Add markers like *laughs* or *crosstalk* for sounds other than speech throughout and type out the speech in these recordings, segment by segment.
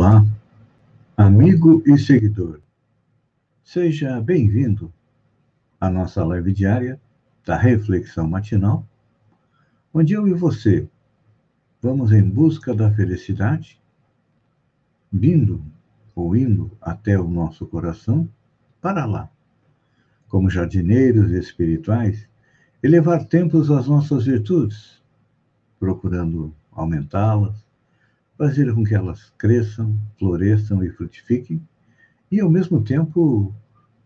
Olá, amigo e seguidor. Seja bem-vindo à nossa live diária da Reflexão Matinal, onde eu e você vamos em busca da felicidade, vindo ou indo até o nosso coração para lá, como jardineiros espirituais, elevar templos às nossas virtudes, procurando aumentá-las, fazer com que elas cresçam, floresçam e frutifiquem, e ao mesmo tempo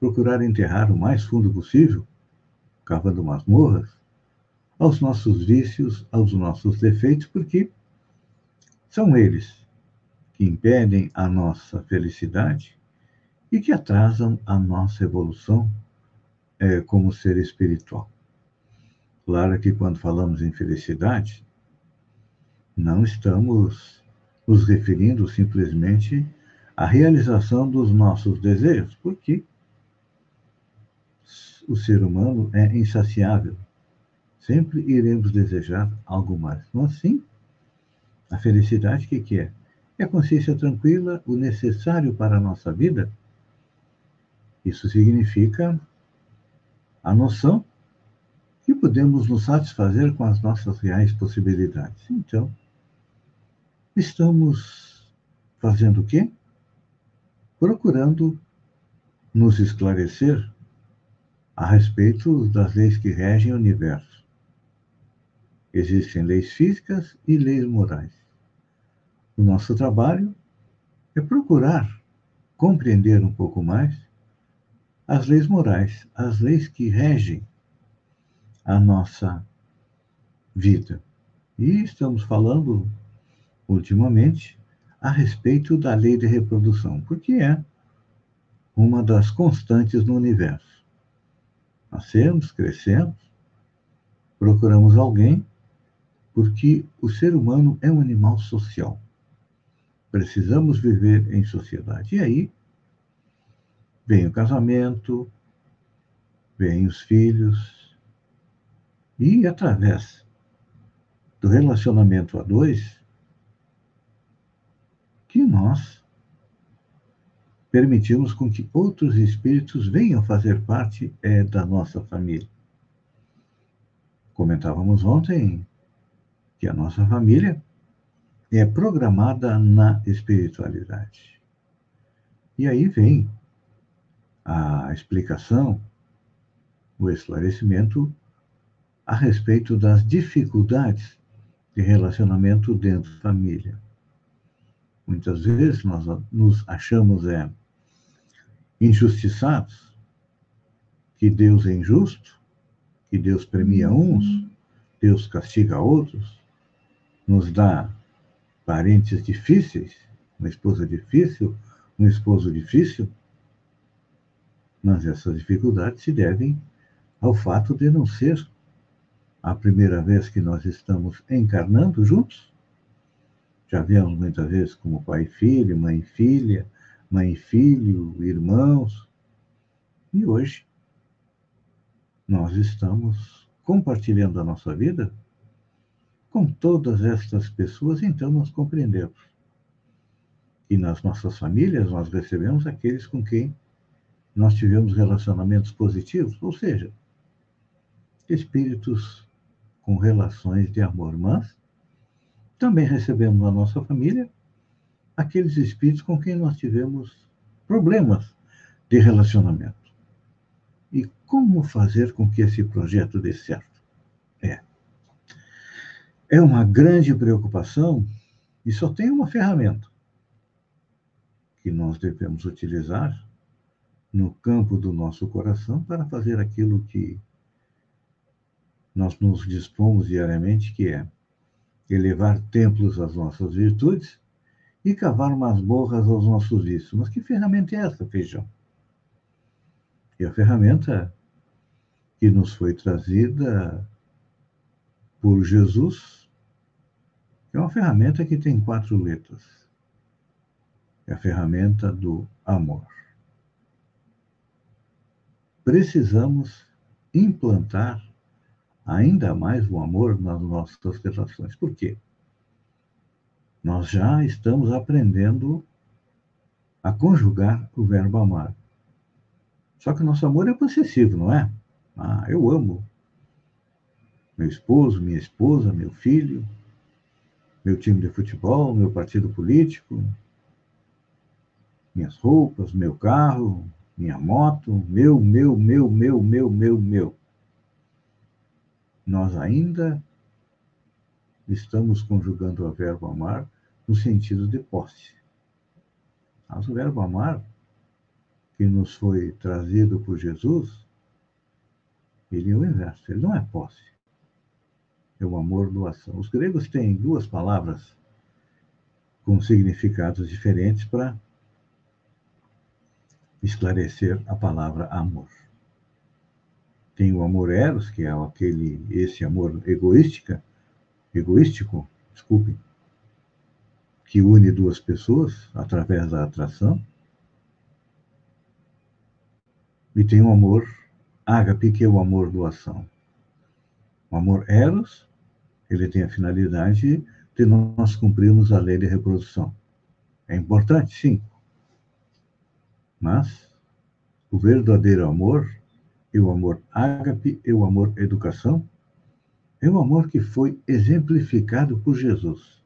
procurar enterrar o mais fundo possível, cavando masmorras, aos nossos vícios, aos nossos defeitos, porque são eles que impedem a nossa felicidade e que atrasam a nossa evolução é, como ser espiritual. Claro que quando falamos em felicidade, não estamos nos referindo simplesmente à realização dos nossos desejos, porque o ser humano é insaciável. Sempre iremos desejar algo mais. Não assim? A felicidade, o que, que é? É a consciência tranquila, o necessário para a nossa vida. Isso significa a noção que podemos nos satisfazer com as nossas reais possibilidades. Então, estamos fazendo o quê? Procurando nos esclarecer a respeito das leis que regem o universo. Existem leis físicas e leis morais. O nosso trabalho é procurar compreender um pouco mais as leis morais, as leis que regem a nossa vida. E estamos falando ultimamente a respeito da lei de reprodução, porque é uma das constantes no universo. Nascemos, crescemos, procuramos alguém, porque o ser humano é um animal social. Precisamos viver em sociedade. E aí vem o casamento, vem os filhos, e através do relacionamento a dois, que nós permitimos com que outros espíritos venham fazer parte é, da nossa família. Comentávamos ontem que a nossa família é programada na espiritualidade. E aí vem a explicação, o esclarecimento a respeito das dificuldades de relacionamento dentro da família. Muitas vezes nós nos achamos é, injustiçados, que Deus é injusto, que Deus premia uns, Deus castiga outros, nos dá parentes difíceis, uma esposa difícil, um esposo difícil, mas essas dificuldades se devem ao fato de não ser a primeira vez que nós estamos encarnando juntos, já vemos muitas vezes como pai e filho, mãe e filha, mãe e filho, irmãos. E hoje nós estamos compartilhando a nossa vida com todas estas pessoas, então nós compreendemos. E nas nossas famílias nós recebemos aqueles com quem nós tivemos relacionamentos positivos, ou seja, espíritos com relações de amor, mas também recebemos na nossa família aqueles espíritos com quem nós tivemos problemas de relacionamento. E como fazer com que esse projeto dê certo? É. É uma grande preocupação e só tem uma ferramenta que nós devemos utilizar no campo do nosso coração para fazer aquilo que nós nos dispomos diariamente, que é elevar templos às nossas virtudes e cavar masmorras aos nossos vícios. Mas que ferramenta é essa, feijão? E a ferramenta que nos foi trazida por Jesus é uma ferramenta que tem quatro letras. É a ferramenta do amor. Precisamos implantar ainda mais o amor nas nossas relações. Por quê? nós já estamos aprendendo a conjugar o verbo amar. Só que o nosso amor é possessivo, não é? Ah, eu amo meu esposo, minha esposa, meu filho, meu time de futebol, meu partido político, minhas roupas, meu carro, minha moto, meu, meu, meu, meu, meu, meu, meu. Nós ainda estamos conjugando o verbo amar no sentido de posse. Mas o verbo amar, que nos foi trazido por Jesus, ele é o inverso, ele não é posse. É o amor doação. Os gregos têm duas palavras com significados diferentes para esclarecer a palavra amor. Tem o amor eros, que é aquele esse amor egoística, egoístico, desculpem, que une duas pessoas através da atração. E tem o amor ágape, que é o amor doação. O amor eros, ele tem a finalidade de nós cumprirmos a lei de reprodução. É importante, sim. Mas o verdadeiro amor, e o amor ágape, e o amor educação, é o amor que foi exemplificado por Jesus.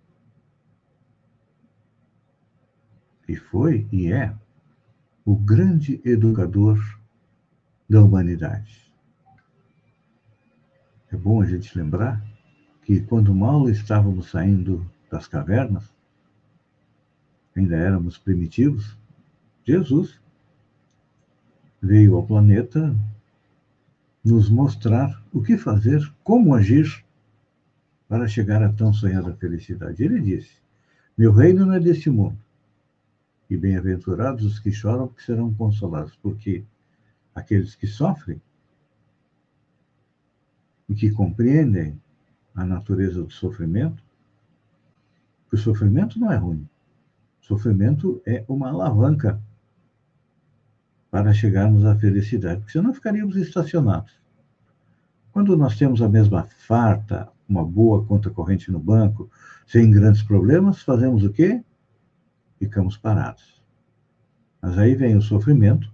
e foi e é o grande educador da humanidade. É bom a gente lembrar que quando mal estávamos saindo das cavernas, ainda éramos primitivos, Jesus veio ao planeta nos mostrar o que fazer, como agir para chegar a tão sonhada felicidade. Ele disse: Meu reino não é deste mundo. E bem-aventurados os que choram, porque serão consolados. Porque aqueles que sofrem e que compreendem a natureza do sofrimento, que o sofrimento não é ruim. O sofrimento é uma alavanca para chegarmos à felicidade, porque senão ficaríamos estacionados. Quando nós temos a mesma farta, uma boa conta corrente no banco, sem grandes problemas, fazemos o quê? ficamos parados. Mas aí vem o sofrimento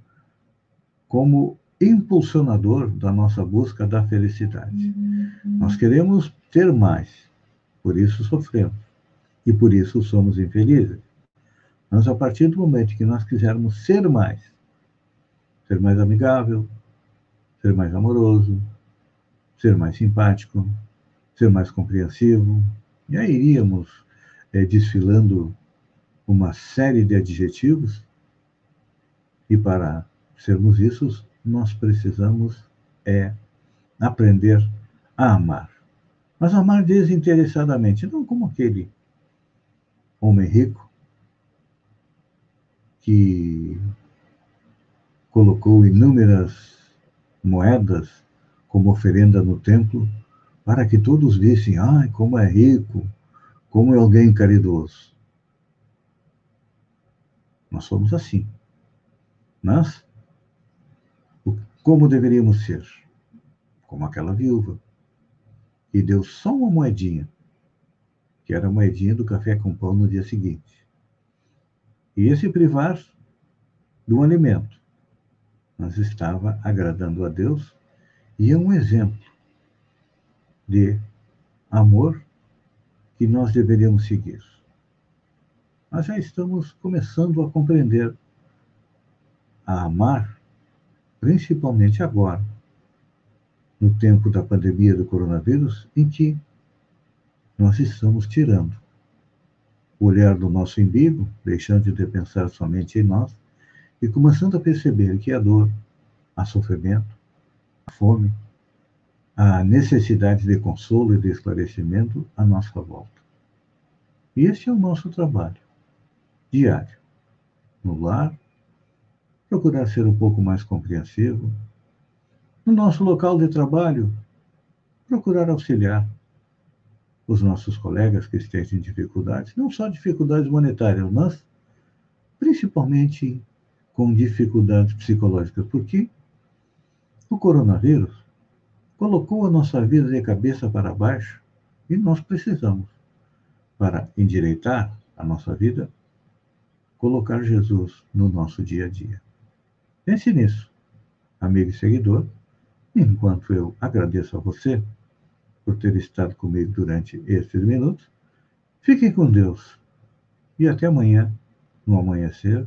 como impulsionador da nossa busca da felicidade. Uhum. Nós queremos ter mais, por isso sofremos. E por isso somos infelizes. Mas a partir do momento que nós quisermos ser mais, ser mais amigável, ser mais amoroso, ser mais simpático, ser mais compreensivo, e aí iríamos é, desfilando uma série de adjetivos, e para sermos isso, nós precisamos é aprender a amar. Mas amar desinteressadamente, não como aquele homem rico que colocou inúmeras moedas como oferenda no templo para que todos vissem, ai, como é rico, como é alguém caridoso. Nós somos assim. Mas, como deveríamos ser? Como aquela viúva, que deu só uma moedinha, que era a moedinha do café com pão no dia seguinte. E esse privar do alimento, mas estava agradando a Deus. E é um exemplo de amor que nós deveríamos seguir. Mas já estamos começando a compreender, a amar, principalmente agora, no tempo da pandemia do coronavírus, em que nós estamos tirando o olhar do nosso umbigo, deixando de pensar somente em nós, e começando a perceber que a dor, a sofrimento, a fome, a necessidade de consolo e de esclarecimento à nossa volta. E este é o nosso trabalho diário. No lar, procurar ser um pouco mais compreensivo. No nosso local de trabalho, procurar auxiliar os nossos colegas que estejam em dificuldades, não só dificuldades monetárias, mas principalmente com dificuldades psicológicas, porque o coronavírus colocou a nossa vida de cabeça para baixo e nós precisamos para endireitar a nossa vida, colocar Jesus no nosso dia a dia. Pense nisso, amigo e seguidor, enquanto eu agradeço a você por ter estado comigo durante estes minutos. Fiquem com Deus e até amanhã, no amanhecer,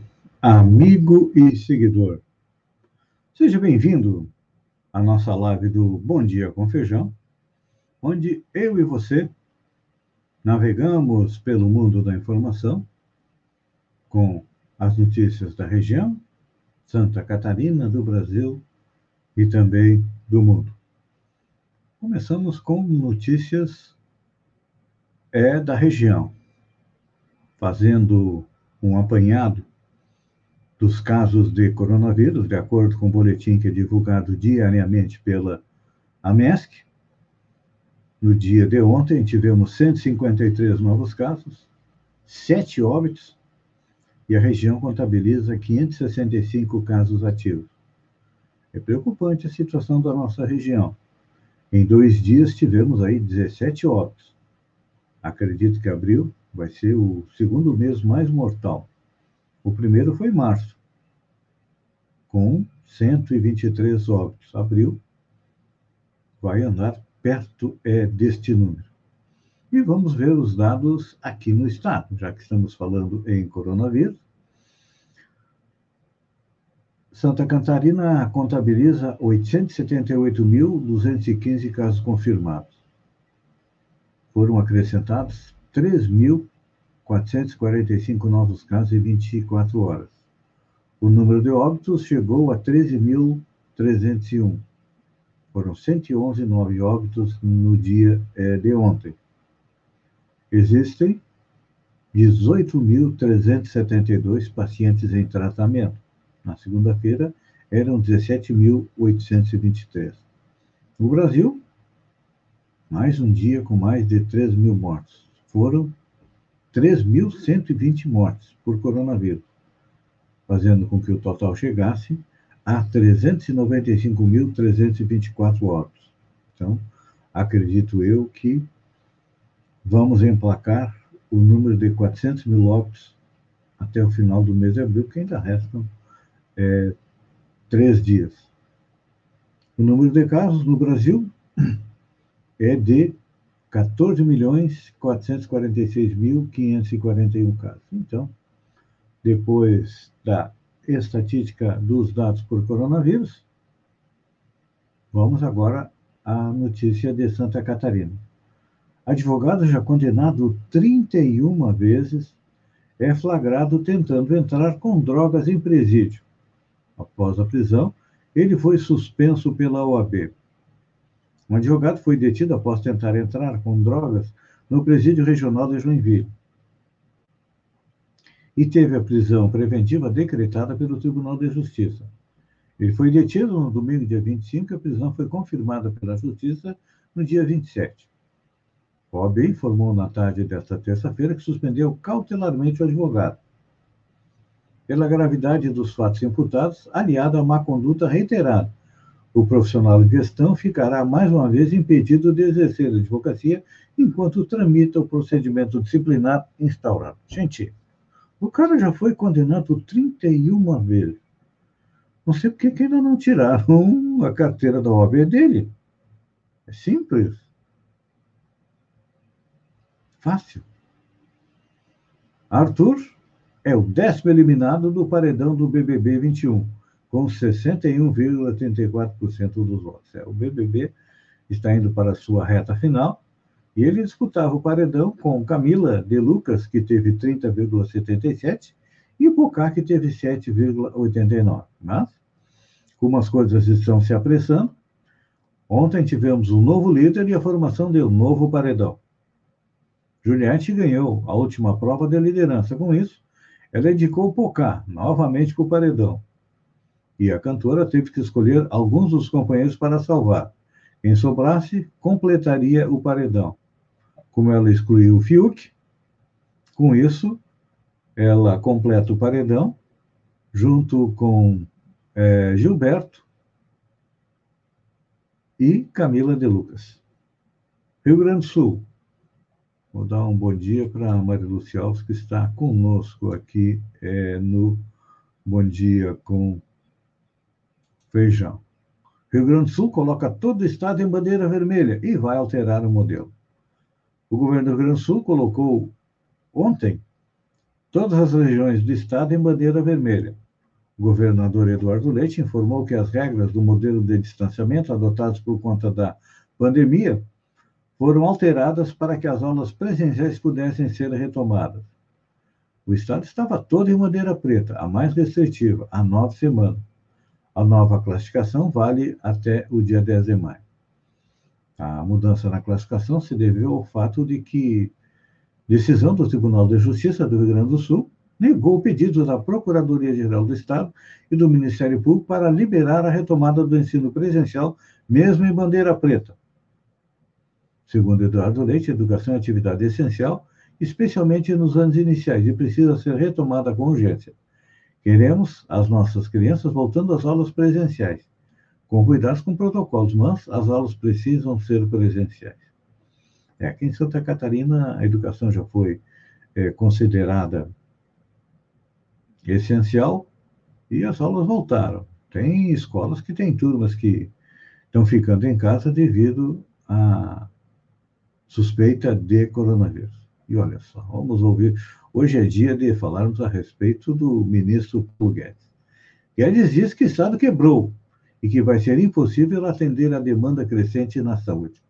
amigo e seguidor. Seja bem-vindo à nossa live do Bom Dia com Feijão, onde eu e você navegamos pelo mundo da informação com as notícias da região, Santa Catarina, do Brasil e também do mundo. Começamos com notícias é da região, fazendo um apanhado dos casos de coronavírus, de acordo com o boletim que é divulgado diariamente pela AMESC. No dia de ontem, tivemos 153 novos casos, 7 óbitos, e a região contabiliza 565 casos ativos. É preocupante a situação da nossa região. Em dois dias tivemos aí 17 óbitos. Acredito que abril vai ser o segundo mês mais mortal. O primeiro foi março, com 123 óbitos. Abril vai andar perto é, deste número. E vamos ver os dados aqui no estado, já que estamos falando em coronavírus. Santa Catarina contabiliza 878.215 casos confirmados. Foram acrescentados 3.445 novos casos em 24 horas. O número de óbitos chegou a 13.301. Foram 111 novos óbitos no dia é, de ontem. Existem 18.372 pacientes em tratamento. Na segunda-feira, eram 17.823. No Brasil, mais um dia com mais de 3 mil mortos foram 3.120 mortes por coronavírus, fazendo com que o total chegasse a 395.324 óbitos. Então, acredito eu que vamos emplacar o número de 400 mil óbitos até o final do mês de abril, que ainda restam é, três dias. O número de casos no Brasil é de 14 milhões 446 mil 541 casos. Então, depois da estatística dos dados por coronavírus, vamos agora à notícia de Santa Catarina. Advogado já condenado 31 vezes é flagrado tentando entrar com drogas em presídio. Após a prisão, ele foi suspenso pela OAB. Um advogado foi detido após tentar entrar com drogas no presídio regional de Joinville. E teve a prisão preventiva decretada pelo Tribunal de Justiça. Ele foi detido no domingo, dia 25, e a prisão foi confirmada pela Justiça no dia 27. O OAB informou na tarde desta terça-feira que suspendeu cautelarmente o advogado. Pela gravidade dos fatos imputados, aliado à má conduta reiterada o profissional em questão ficará mais uma vez impedido de exercer a advocacia enquanto tramita o procedimento disciplinar instaurado. Gente, o cara já foi condenado 31 vezes. Não sei por que ainda não tiraram a carteira da OAB dele. É simples. Fácil. Arthur é o décimo eliminado do paredão do BBB 21 com 61,34% dos votos. É, o BBB está indo para a sua reta final e ele disputava o paredão com Camila de Lucas, que teve 30,77%, e Bocá, que teve 7,89%. Mas, como as coisas estão se apressando, ontem tivemos um novo líder e a formação de um novo paredão. Juliette ganhou a última prova de liderança. Com isso, ela indicou Pocá novamente para o paredão. E a cantora teve que escolher alguns dos companheiros para salvar. Quem sobrasse, completaria o paredão. Como ela excluiu o Fiuk, com isso, ela completa o paredão, junto com é, Gilberto e Camila de Lucas. Rio Grande do Sul. Vou dar um bom dia para a Maria Lucia Alves, que está conosco aqui é, no Bom Dia com Feijão. Rio Grande do Sul coloca todo o estado em bandeira vermelha e vai alterar o modelo. O governo do Rio Grande do Sul colocou ontem todas as regiões do estado em bandeira vermelha. O governador Eduardo Leite informou que as regras do modelo de distanciamento adotados por conta da pandemia foram alteradas para que as aulas presenciais pudessem ser retomadas. O Estado estava todo em bandeira preta, a mais restritiva, há nove semanas. A nova classificação vale até o dia 10 de maio. A mudança na classificação se deveu ao fato de que decisão do Tribunal de Justiça do Rio Grande do Sul negou o pedido da Procuradoria-Geral do Estado e do Ministério Público para liberar a retomada do ensino presencial, mesmo em bandeira preta. Segundo Eduardo Leite, educação é atividade essencial, especialmente nos anos iniciais, e precisa ser retomada com urgência. Queremos as nossas crianças voltando às aulas presenciais, com cuidados com protocolos, mas as aulas precisam ser presenciais. É, aqui em Santa Catarina, a educação já foi é, considerada essencial e as aulas voltaram. Tem escolas que têm turmas que estão ficando em casa devido a suspeita de coronavírus. E olha só, vamos ouvir. Hoje é dia de falarmos a respeito do ministro Paulo Guedes. Guedes diz que o Estado quebrou e que vai ser impossível atender a demanda crescente na saúde.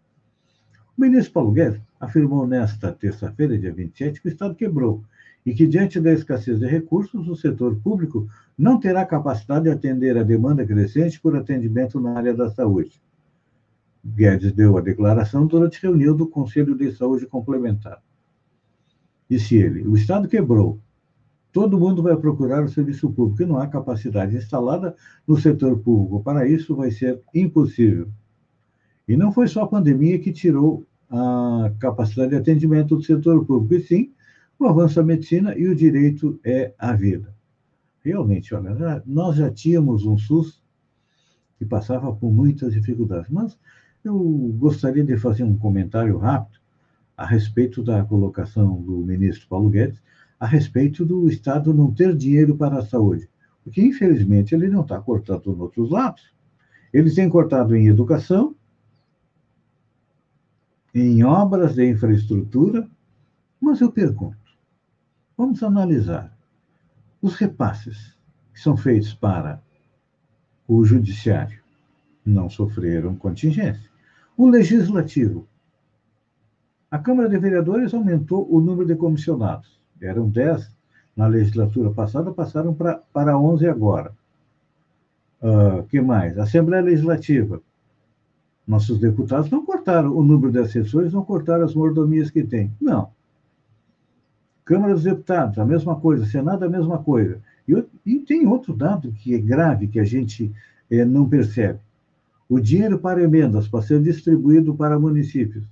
O ministro Paulo Guedes afirmou nesta terça-feira, dia 27, que o Estado quebrou e que, diante da escassez de recursos, o setor público não terá capacidade de atender a demanda crescente por atendimento na área da saúde. Guedes deu a declaração durante reunião do Conselho de Saúde Complementar. Disse ele: o Estado quebrou. Todo mundo vai procurar o serviço público não há capacidade instalada no setor público. Para isso, vai ser impossível. E não foi só a pandemia que tirou a capacidade de atendimento do setor público, e sim o avanço da medicina e o direito é a vida. Realmente, olha, nós já tínhamos um SUS que passava por muitas dificuldades, mas eu gostaria de fazer um comentário rápido a respeito da colocação do ministro Paulo Guedes a respeito do Estado não ter dinheiro para a saúde. Porque, infelizmente, ele não está cortando em outros lados. Ele tem cortado em educação, em obras de infraestrutura, mas eu pergunto: vamos analisar os repasses que são feitos para o judiciário não sofreram contingência. O legislativo. A Câmara de Vereadores aumentou o número de comissionados. Eram 10 na legislatura passada, passaram pra, para 11 agora. Uh, que mais? Assembleia Legislativa. Nossos deputados não cortaram o número de assessores, não cortaram as mordomias que tem. Não. Câmara dos Deputados, a mesma coisa. Senado, a mesma coisa. E, e tem outro dado que é grave, que a gente eh, não percebe. O dinheiro para emendas para ser distribuído para municípios.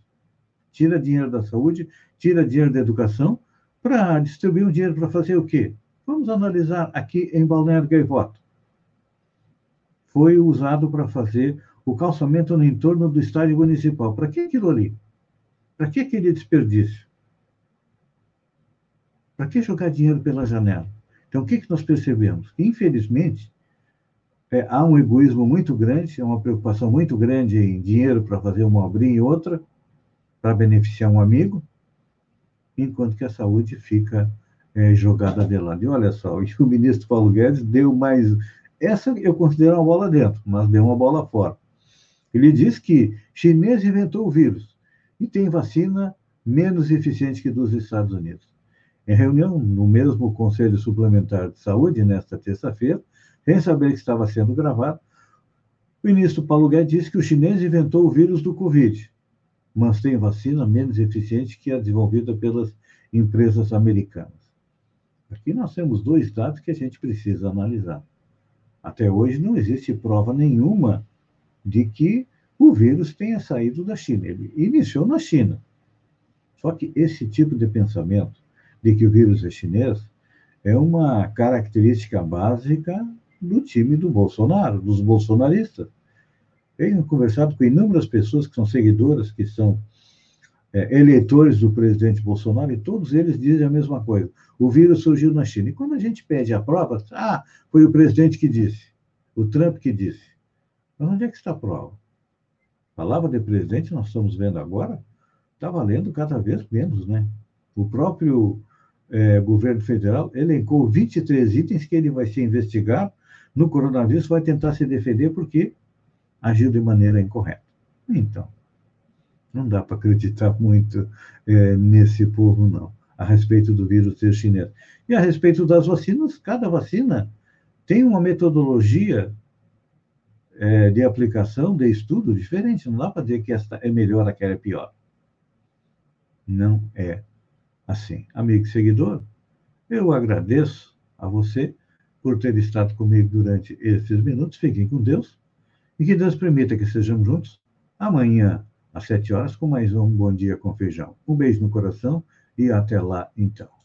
Tira dinheiro da saúde, tira dinheiro da educação, para distribuir o dinheiro para fazer o quê? Vamos analisar aqui em Balneário Gaivota. Foi usado para fazer o calçamento no entorno do estádio municipal. Para que aquilo ali? Para que aquele desperdício? Para que jogar dinheiro pela janela? Então, o que, que nós percebemos? Infelizmente, é, há um egoísmo muito grande, é uma preocupação muito grande em dinheiro para fazer uma obrinha e outra, para beneficiar um amigo, enquanto que a saúde fica é, jogada lado. E olha só, o *laughs* ministro Paulo Guedes deu mais. Essa eu considero uma bola dentro, mas deu uma bola fora. Ele diz que chinês inventou o vírus e tem vacina menos eficiente que dos Estados Unidos. Em reunião no mesmo Conselho Suplementar de Saúde, nesta terça-feira, sem saber que estava sendo gravado, o ministro Paulo Guedes disse que o chinês inventou o vírus do Covid, mas tem vacina menos eficiente que a desenvolvida pelas empresas americanas. Aqui nós temos dois dados que a gente precisa analisar. Até hoje não existe prova nenhuma de que o vírus tenha saído da China. Ele iniciou na China. Só que esse tipo de pensamento de que o vírus é chinês é uma característica básica do time do Bolsonaro, dos bolsonaristas. Tenho conversado com inúmeras pessoas que são seguidoras, que são é, eleitores do presidente Bolsonaro, e todos eles dizem a mesma coisa. O vírus surgiu na China. E quando a gente pede a prova, ah, foi o presidente que disse, o Trump que disse. Mas onde é que está a prova? A palavra de presidente, nós estamos vendo agora, está valendo cada vez menos, né? O próprio é, governo federal elencou 23 itens que ele vai se investigar no coronavírus, vai tentar se defender porque agiu de maneira incorreta. Então, não dá para acreditar muito é, nesse povo, não, a respeito do vírus ser chinês. E a respeito das vacinas, cada vacina tem uma metodologia é, de aplicação, de estudo diferente. Não dá para dizer que esta é melhor, aquela é pior. Não é assim. Amigo e seguidor, eu agradeço a você por ter estado comigo durante esses minutos. Fiquem com Deus e que Deus permita que estejamos juntos amanhã às sete horas com mais um Bom Dia com Feijão. Um beijo no coração e até lá então.